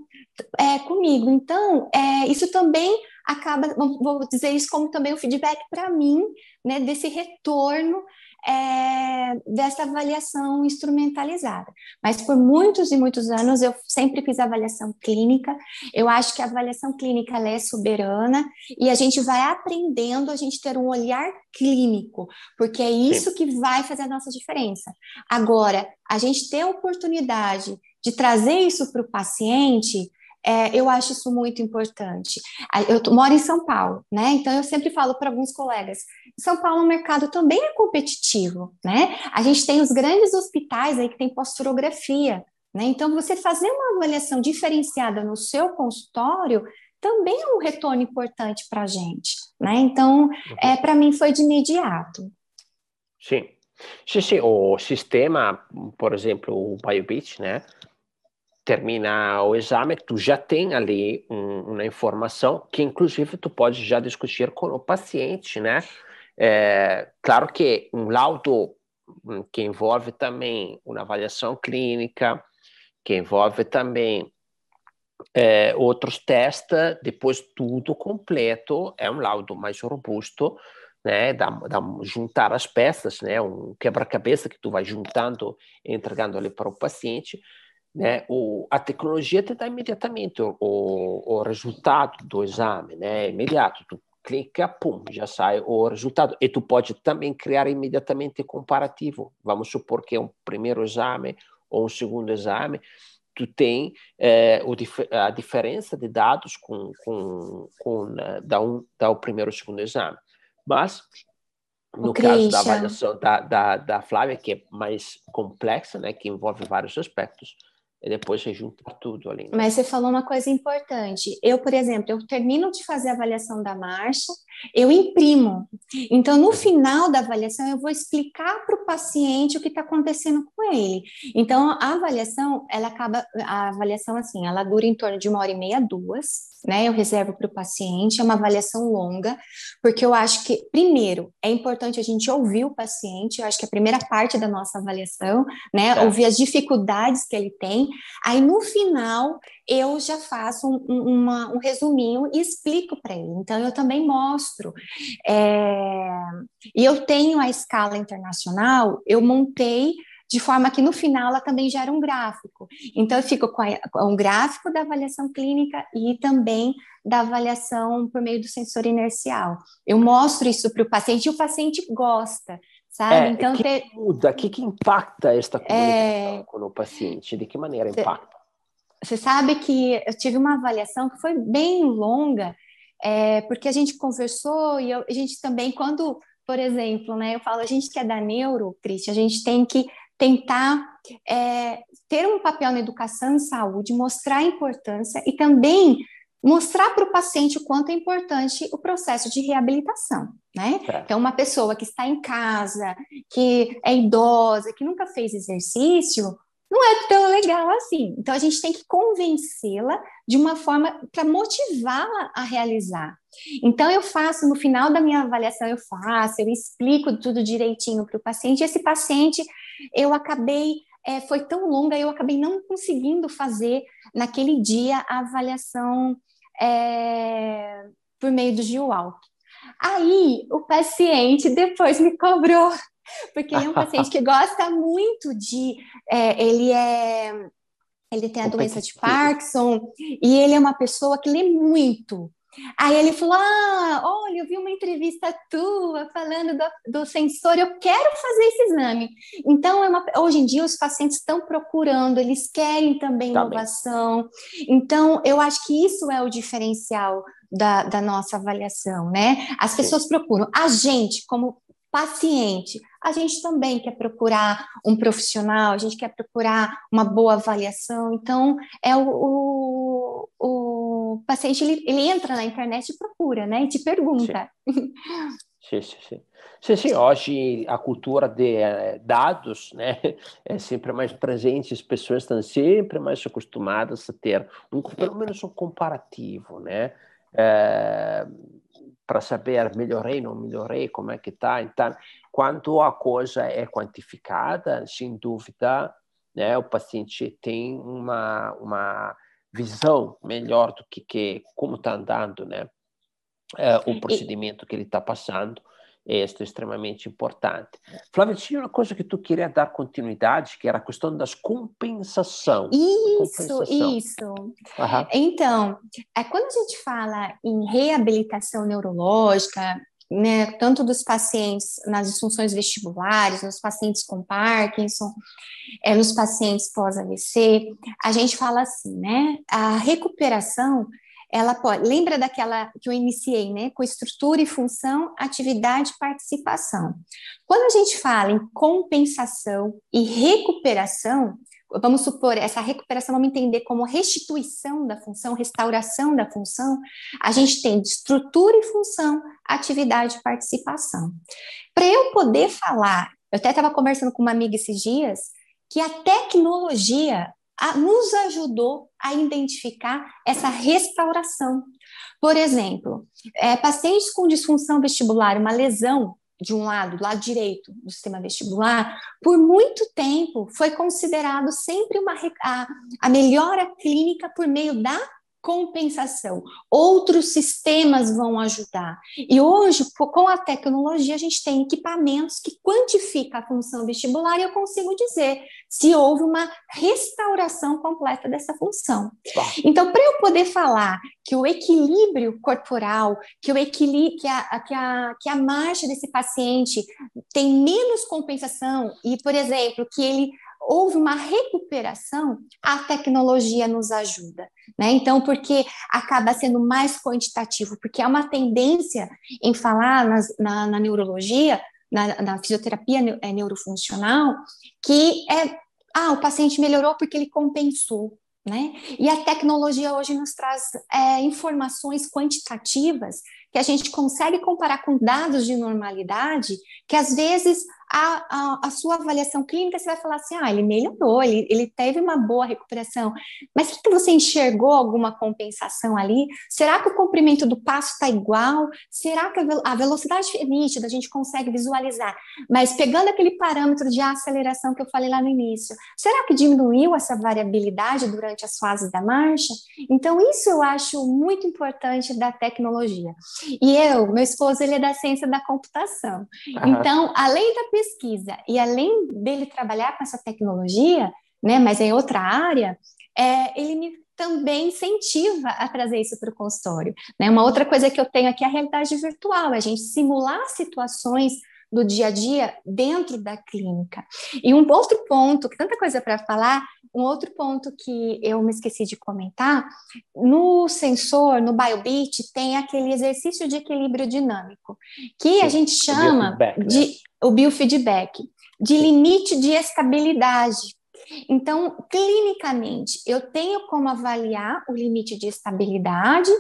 é, comigo. Então, é, isso também acaba, vou dizer isso como também o feedback para mim, né, desse retorno é, dessa avaliação instrumentalizada. Mas por muitos e muitos anos eu sempre fiz avaliação clínica. Eu acho que a avaliação clínica é soberana e a gente vai aprendendo a gente ter um olhar clínico, porque é isso que vai fazer a nossa diferença. Agora, a gente ter a oportunidade de trazer isso para o paciente é, eu acho isso muito importante. Eu moro em São Paulo, né? Então eu sempre falo para alguns colegas: São Paulo o mercado também é competitivo, né? A gente tem os grandes hospitais aí que tem posturografia, né? Então você fazer uma avaliação diferenciada no seu consultório também é um retorno importante para a gente, né? Então, é, uhum. para mim foi de imediato. Sim. Sim, sim, o sistema, por exemplo, o BioBeat, né? Termina o exame, tu já tem ali um, uma informação que, inclusive, tu pode já discutir com o paciente, né? É, claro que um laudo hum, que envolve também uma avaliação clínica, que envolve também é, outros testes, depois tudo completo, é um laudo mais robusto, né, da, da, juntar as peças, né, um quebra-cabeça que tu vai juntando entregando ali para o paciente, né? O, a tecnologia te dá imediatamente o, o, resultado do exame, né? imediato. Tu clica, pum, já sai o resultado. E tu pode também criar imediatamente comparativo. Vamos supor que é um primeiro exame ou um segundo exame, tu tem é, o, a diferença de dados com, com, com uh, da, um, da o primeiro e segundo exame. Mas no caso da avaliação da, da, da Flávia, que é mais complexa, né, que envolve vários aspectos, e depois você junta tudo ali. Né? Mas você falou uma coisa importante. Eu, por exemplo, eu termino de fazer a avaliação da marcha, eu imprimo. Então, no final da avaliação, eu vou explicar para o paciente o que está acontecendo com ele. Então, a avaliação, ela acaba, a avaliação assim, ela dura em torno de uma hora e meia, duas né? Eu reservo para o paciente, é uma avaliação longa, porque eu acho que, primeiro, é importante a gente ouvir o paciente, eu acho que é a primeira parte da nossa avaliação, né? É. Ouvir as dificuldades que ele tem, aí no final eu já faço um, uma, um resuminho e explico para ele. Então, eu também mostro. É... E eu tenho a escala internacional, eu montei de forma que no final ela também gera um gráfico. Então, eu fico com, a, com um gráfico da avaliação clínica e também da avaliação por meio do sensor inercial. Eu mostro isso para o paciente e o paciente gosta, sabe? É, então, que ter... muda, o que, que impacta esta comunicação é... com o paciente? De que maneira impacta? Você sabe que eu tive uma avaliação que foi bem longa, é, porque a gente conversou e eu, a gente também, quando, por exemplo, né, eu falo, a gente que é da neuro, Cristian, a gente tem que tentar é, ter um papel na educação e saúde, mostrar a importância e também mostrar para o paciente o quanto é importante o processo de reabilitação, né? É. Então, uma pessoa que está em casa, que é idosa, que nunca fez exercício, não é tão legal assim. Então, a gente tem que convencê-la de uma forma para motivá-la a realizar. Então, eu faço, no final da minha avaliação, eu faço, eu explico tudo direitinho para o paciente, e esse paciente eu acabei, é, foi tão longa, eu acabei não conseguindo fazer naquele dia a avaliação é, por meio do GWALK. Aí o paciente depois me cobrou, porque ele é um paciente que gosta muito de. É, ele é. Ele tem a doença de Parkinson e ele é uma pessoa que lê muito. Aí ele falou: Ah, olha, eu vi uma entrevista tua falando do, do sensor, eu quero fazer esse exame. Então, é uma, hoje em dia, os pacientes estão procurando, eles querem também tá inovação. Bem. Então, eu acho que isso é o diferencial da, da nossa avaliação, né? As pessoas Sim. procuram. A gente, como paciente, a gente também quer procurar um profissional, a gente quer procurar uma boa avaliação. Então, é o, o, o paciente ele, ele, entra na internet e procura, né? E te pergunta. Sim, *laughs* sim, sim. Sim, sim, hoje a cultura de eh, dados né, *laughs* é sempre mais presente, as pessoas estão sempre mais acostumadas a ter um, pelo menos um comparativo, né? É, para saber melhorei, não melhorei, como é que está. Então, quando a coisa é quantificada, sem dúvida, né, o paciente tem uma, uma visão melhor do que, que como está andando, né, é, o procedimento que ele está passando. É extremamente importante. Flávia, tinha uma coisa que tu queria dar continuidade, que era a questão das compensação. Isso, compensação. isso. Uhum. Então, é, quando a gente fala em reabilitação neurológica, né, tanto dos pacientes nas disfunções vestibulares, nos pacientes com Parkinson, é, nos pacientes pós-AVC, a gente fala assim, né, a recuperação ela pode. Lembra daquela que eu iniciei, né? Com estrutura e função, atividade e participação. Quando a gente fala em compensação e recuperação, vamos supor, essa recuperação, vamos entender como restituição da função, restauração da função, a gente tem estrutura e função, atividade e participação. Para eu poder falar, eu até estava conversando com uma amiga esses dias, que a tecnologia a, nos ajudou a identificar essa restauração. Por exemplo, é, pacientes com disfunção vestibular, uma lesão de um lado, do lado direito do sistema vestibular, por muito tempo foi considerado sempre uma, a, a melhora clínica por meio da compensação. Outros sistemas vão ajudar. E hoje, com a tecnologia, a gente tem equipamentos que quantificam a função vestibular e eu consigo dizer se houve uma restauração completa dessa função. Então, para eu poder falar que o equilíbrio corporal, que o equilíbrio, que a, que a, que a marcha desse paciente tem menos compensação e, por exemplo, que ele houve uma recuperação, a tecnologia nos ajuda, né? Então, porque acaba sendo mais quantitativo, porque há uma tendência em falar nas, na, na neurologia na, na fisioterapia é, neurofuncional, que é, ah, o paciente melhorou porque ele compensou. Né? E a tecnologia hoje nos traz é, informações quantitativas que a gente consegue comparar com dados de normalidade, que às vezes a, a, a, sua avaliação clínica, você vai falar assim, ah, ele melhorou, ele, ele teve uma boa recuperação, mas que, que você enxergou alguma compensação ali? Será que o comprimento do passo está igual? Será que a, velocidade é nítida, a gente consegue visualizar? Mas pegando aquele parâmetro de aceleração que eu falei lá no início, será que diminuiu essa variabilidade durante as fases da marcha? Então, isso eu acho muito importante da tecnologia. E eu, meu esposo, ele é da ciência da computação. Uhum. Então, além da pesquisa e além dele trabalhar com essa tecnologia, né, mas em outra área, é, ele me também incentiva a trazer isso para o consultório. Né? Uma outra coisa que eu tenho aqui é a realidade virtual, é a gente simular situações do dia a dia dentro da clínica. E um outro ponto, que tanta coisa para falar, um outro ponto que eu me esqueci de comentar, no sensor, no BioBeat, tem aquele exercício de equilíbrio dinâmico, que a gente chama o de né? O biofeedback, de limite de estabilidade. Então, clinicamente, eu tenho como avaliar o limite de estabilidade,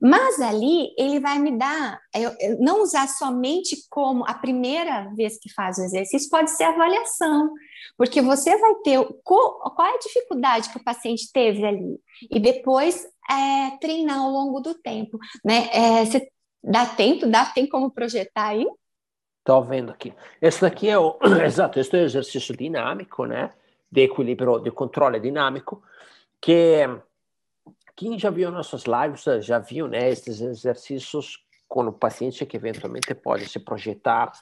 mas ali ele vai me dar, eu, eu não usar somente como a primeira vez que faz o exercício, pode ser avaliação, porque você vai ter qual, qual é a dificuldade que o paciente teve ali, e depois é, treinar ao longo do tempo, né? É, você dá tempo, dá, tem como projetar aí? Estou vendo aqui. Esse daqui é o, *clears throat* exato, este é o exercício dinâmico, né? De equilíbrio, de controle dinâmico, que quem já viu nossas lives já viu, né? Estes exercícios com o paciente que eventualmente pode se projetar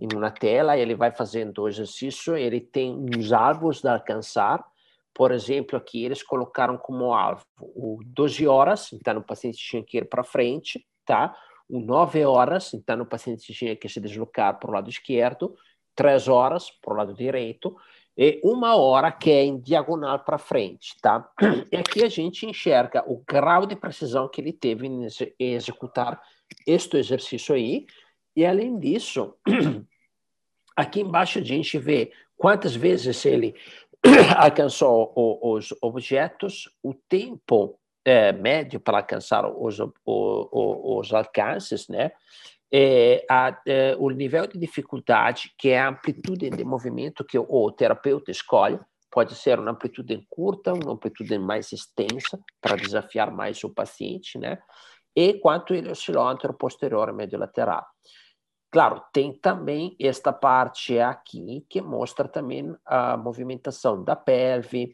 em uma tela, ele vai fazendo o exercício, ele tem uns alvos a alcançar. Por exemplo, aqui eles colocaram como alvo o 12 horas, então o paciente tinha que ir para frente, tá? O 9 horas, então o paciente tinha que se deslocar para o lado esquerdo, 3 horas para o lado direito, e uma hora que é em diagonal para frente, tá? E aqui a gente enxerga o grau de precisão que ele teve em executar este exercício aí, e além disso, *clears throat* aqui embaixo a gente vê quantas vezes ele *clears throat* alcançou os objetos, o tempo é, médio para alcançar os, os, os alcances, né? É, a, é, o nível de dificuldade, que é a amplitude de movimento que o, terapeuta escolhe, pode ser uma amplitude curta, uma amplitude mais extensa, para desafiar mais o paciente, né? E quanto ele oscilou antero posterior médio lateral. Claro, tem também esta parte aqui que mostra também a movimentação da pelve,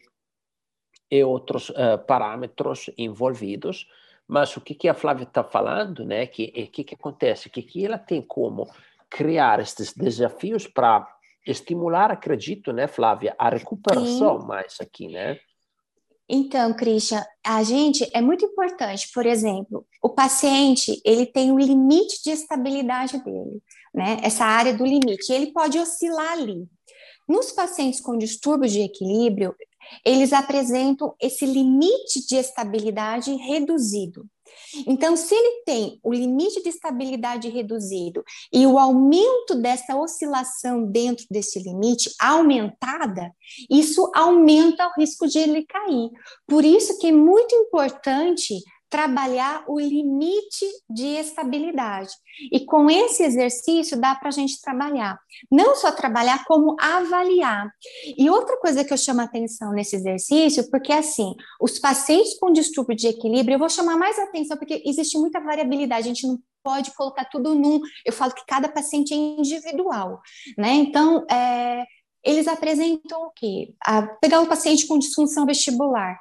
e outros uh, parâmetros envolvidos. Mas o que, que a Flávia está falando, né? Que o que, que acontece? Que, que ela tem como criar esses desafios para estimular, acredito, né, Flávia, a recuperação Sim. mais aqui, né? Então, Christian, a gente é muito importante, por exemplo, o paciente, ele tem o um limite de estabilidade dele, né? Essa área do limite, ele pode oscilar ali. Nos pacientes com distúrbios de equilíbrio, eles apresentam esse limite de estabilidade reduzido. Então, se ele tem o limite de estabilidade reduzido e o aumento dessa oscilação dentro desse limite aumentada, isso aumenta o risco de ele cair. Por isso que é muito importante trabalhar o limite de estabilidade. E com esse exercício dá para a gente trabalhar. Não só trabalhar, como avaliar. E outra coisa que eu chamo atenção nesse exercício, porque assim, os pacientes com distúrbio de equilíbrio, eu vou chamar mais atenção, porque existe muita variabilidade, a gente não pode colocar tudo num. Eu falo que cada paciente é individual, né? Então, é, eles apresentam o quê? A pegar um paciente com disfunção vestibular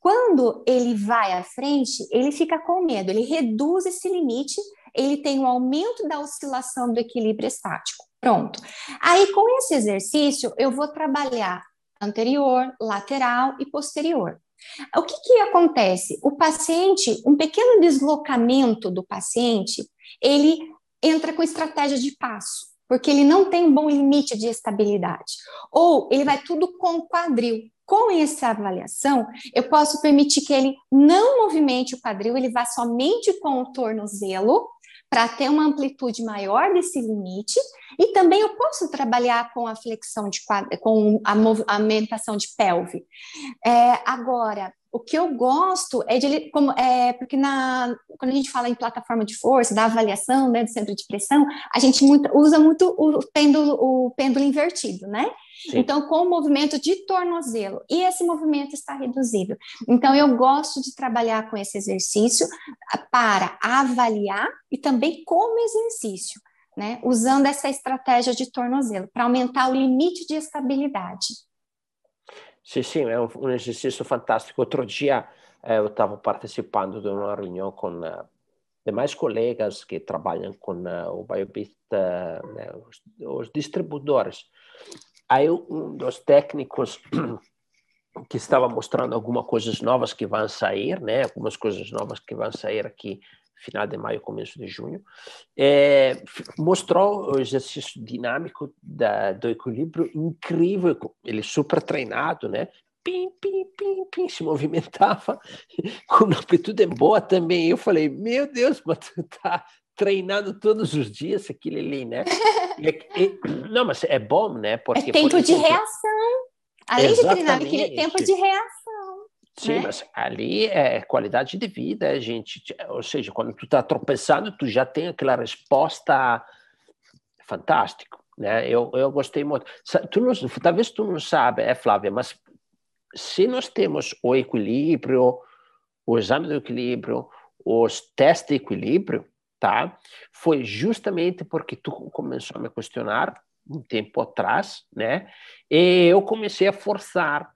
quando ele vai à frente, ele fica com medo, ele reduz esse limite, ele tem um aumento da oscilação do equilíbrio estático. Pronto. Aí, com esse exercício, eu vou trabalhar anterior, lateral e posterior. O que, que acontece? O paciente, um pequeno deslocamento do paciente, ele entra com estratégia de passo, porque ele não tem um bom limite de estabilidade. Ou ele vai tudo com quadril. Com essa avaliação, eu posso permitir que ele não movimente o quadril, ele vá somente com o tornozelo, para ter uma amplitude maior desse limite, e também eu posso trabalhar com a flexão de com a movimentação de pelve. É, agora, o que eu gosto é de como é porque na quando a gente fala em plataforma de força, da avaliação, né, do centro de pressão, a gente muito, usa muito o pêndulo, o pêndulo invertido, né? Sim. Então, com o movimento de tornozelo, e esse movimento está reduzível. Então, eu gosto de trabalhar com esse exercício para avaliar e também como exercício, né? Usando essa estratégia de tornozelo, para aumentar o limite de estabilidade. Sim, sim, é um, um exercício fantástico. Outro dia eh, eu estava participando de uma reunião com uh, demais colegas que trabalham com uh, o Biobit, né, os, os, distribuidores. Aí um dos técnicos *clears throat* que estava mostrando algumas coisas novas que vão sair, né, algumas coisas novas que vão sair aqui final de maio, começo de junho, é, mostrou o exercício dinâmico da, do equilíbrio incrível, ele super treinado, né? Pim, pim, pim, pim, se movimentava *laughs* com uma amplitude boa também. Eu falei, meu Deus, mas tu tá treinando todos os dias aquilo ali, né? *laughs* E, e, não, mas é bom, né? Porque, é tempo exemplo, de reação. Além de treinar, aquele tempo de reação. Sim, né? mas ali é qualidade de vida, gente. Ou seja, quando tu está tropeçando, tu já tem aquela resposta fantástica, né? Eu, eu gostei muito. Tu não, talvez tu não sabe, é Flávia, mas se nós temos o equilíbrio, o exame do equilíbrio, os testes de equilíbrio, tá? Foi justamente porque tu começou a me questionar um tempo atrás, né? E eu comecei a forçar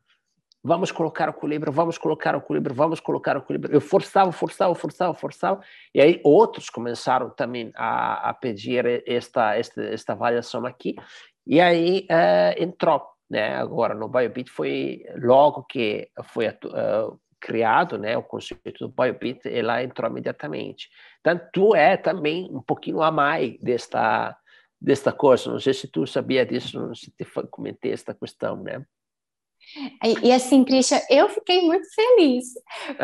vamos colocar o equilíbrio, vamos colocar o equilíbrio, vamos colocar o equilíbrio. Eu forçava, forçava, forçava, forçava, e aí outros começaram também a, a pedir esta, esta, esta avaliação aqui, e aí uh, entrou, né? Agora, no BioBit foi logo que foi uh, criado, né, o conceito do BioBit, ela entrou imediatamente. Então, tu é também um pouquinho a mais desta, desta coisa, não sei se tu sabia disso, não sei se te comentei esta questão, né? E, e assim, Christian, eu fiquei muito feliz,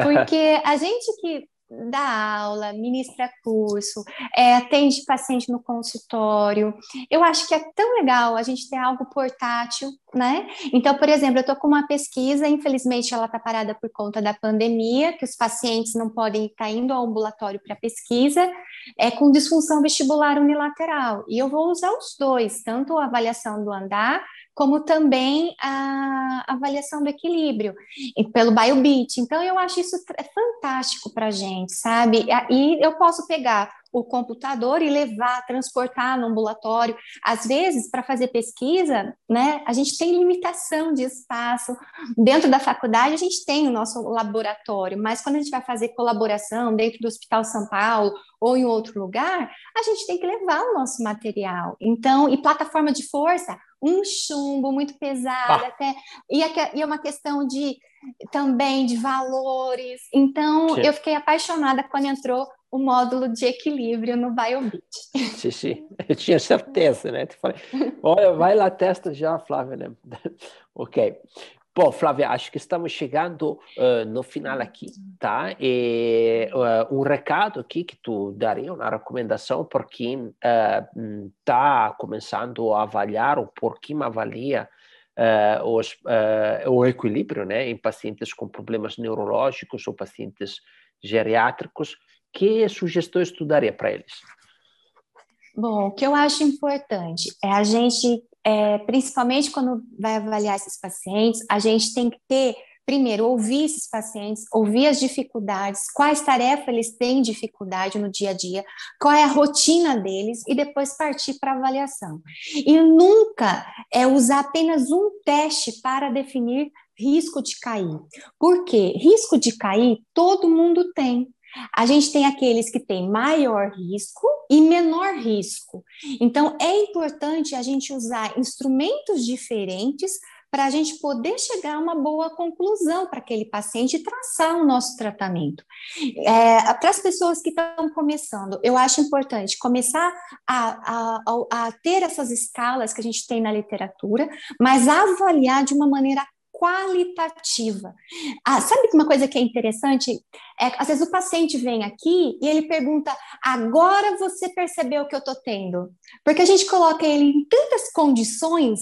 porque *laughs* a gente que dá aula, ministra curso, é, atende paciente no consultório. Eu acho que é tão legal a gente ter algo portátil, né? Então, por exemplo, eu estou com uma pesquisa, infelizmente ela está parada por conta da pandemia, que os pacientes não podem estar indo ao ambulatório para pesquisa, é com disfunção vestibular unilateral. E eu vou usar os dois, tanto a avaliação do andar como também a avaliação do equilíbrio pelo BioBeat. Então, eu acho isso é fantástico para a gente, sabe? E eu posso pegar o computador e levar, transportar no ambulatório. Às vezes, para fazer pesquisa, né, a gente tem limitação de espaço. Dentro da faculdade, a gente tem o nosso laboratório, mas quando a gente vai fazer colaboração dentro do Hospital São Paulo ou em outro lugar, a gente tem que levar o nosso material. Então, e plataforma de força, um chumbo muito pesado, até, e é uma questão de também de valores. Então, sim. eu fiquei apaixonada quando entrou o módulo de equilíbrio no BioBit. Sim, sim, eu tinha certeza, né? Falei, olha, vai lá, testa já, Flávia, né? *laughs* ok. Bom, Flávia, acho que estamos chegando uh, no final aqui, tá? E uh, um recado aqui que tu daria, uma recomendação para quem está uh, começando a avaliar ou por quem avalia os, o equilíbrio, né, em pacientes com problemas neurológicos ou pacientes geriátricos, que sugestões tu daria para eles? Bom, o que eu acho importante é a gente é, principalmente quando vai avaliar esses pacientes, a gente tem que ter, primeiro, ouvir esses pacientes, ouvir as dificuldades, quais tarefas eles têm dificuldade no dia a dia, qual é a rotina deles, e depois partir para avaliação. E nunca é usar apenas um teste para definir risco de cair. Por quê? Risco de cair todo mundo tem. A gente tem aqueles que têm maior risco e menor risco. Então, é importante a gente usar instrumentos diferentes para a gente poder chegar a uma boa conclusão para aquele paciente e traçar o nosso tratamento. É, para as pessoas que estão começando, eu acho importante começar a, a, a ter essas escalas que a gente tem na literatura, mas avaliar de uma maneira qualitativa. Ah, sabe uma coisa que é interessante? É, às vezes o paciente vem aqui e ele pergunta: agora você percebeu o que eu estou tendo? Porque a gente coloca ele em tantas condições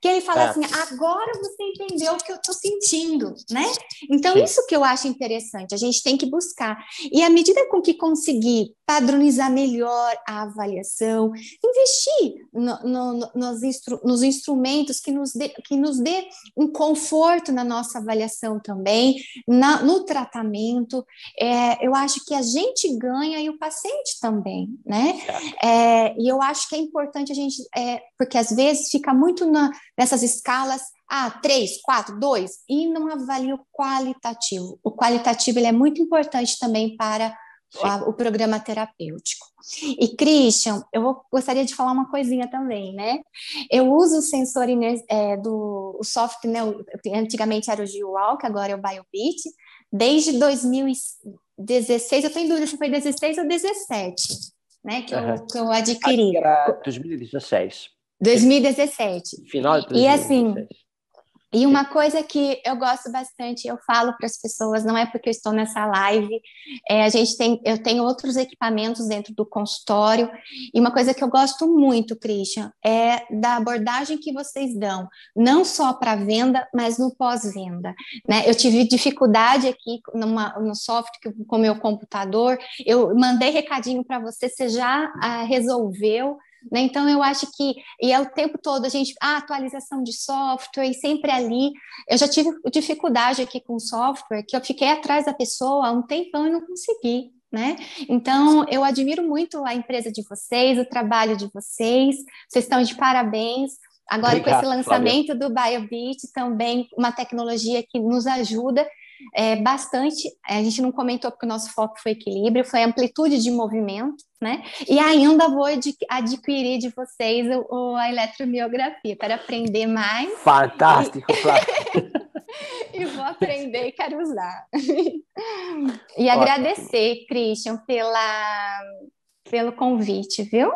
que ele fala é. assim, agora você entendeu o que eu estou sentindo, né? Então, Sim. isso que eu acho interessante, a gente tem que buscar. E à medida com que conseguir padronizar melhor a avaliação, investir no, no, nos, instru nos, instrumentos que nos, dê, que nos dê um conforto na nossa avaliação também, na, no tratamento, é, eu acho que a gente ganha e o paciente também, né? É, e eu acho que é importante a gente, é, porque às vezes fica muito na, nessas escalas ah, três, quatro, dois, e não avalia o qualitativo. O qualitativo ele é muito importante também para a, o programa terapêutico. E, Christian, eu vou, gostaria de falar uma coisinha também, né? Eu uso o sensor é, do o software, né, antigamente era o G-Walk, agora é o BioBeat, desde 2016, eu tenho dúvida se foi 16 ou 17, né, que, uhum. eu, que eu adquiri. Era 2016. 2017. Final de 2017. E assim, e uma coisa que eu gosto bastante, eu falo para as pessoas, não é porque eu estou nessa live, é, a gente tem, eu tenho outros equipamentos dentro do consultório, e uma coisa que eu gosto muito, Christian, é da abordagem que vocês dão, não só para venda, mas no pós-venda. Né? Eu tive dificuldade aqui numa, no software com o meu computador, eu mandei recadinho para você, você já ah, resolveu, né? Então, eu acho que, e é o tempo todo a gente, a atualização de software, e sempre ali. Eu já tive dificuldade aqui com software, que eu fiquei atrás da pessoa há um tempão e não consegui. Né? Então, eu admiro muito a empresa de vocês, o trabalho de vocês, vocês estão de parabéns. Agora, Obrigado, com esse lançamento Flávia. do BioBeat, também uma tecnologia que nos ajuda é, bastante. A gente não comentou porque o nosso foco foi equilíbrio, foi amplitude de movimento, né? E ainda vou adquirir de vocês o, o a eletromiografia para aprender mais. Fantástico, e *laughs* vou aprender e quero usar. e agradecer, Christian, pela, pelo convite, viu?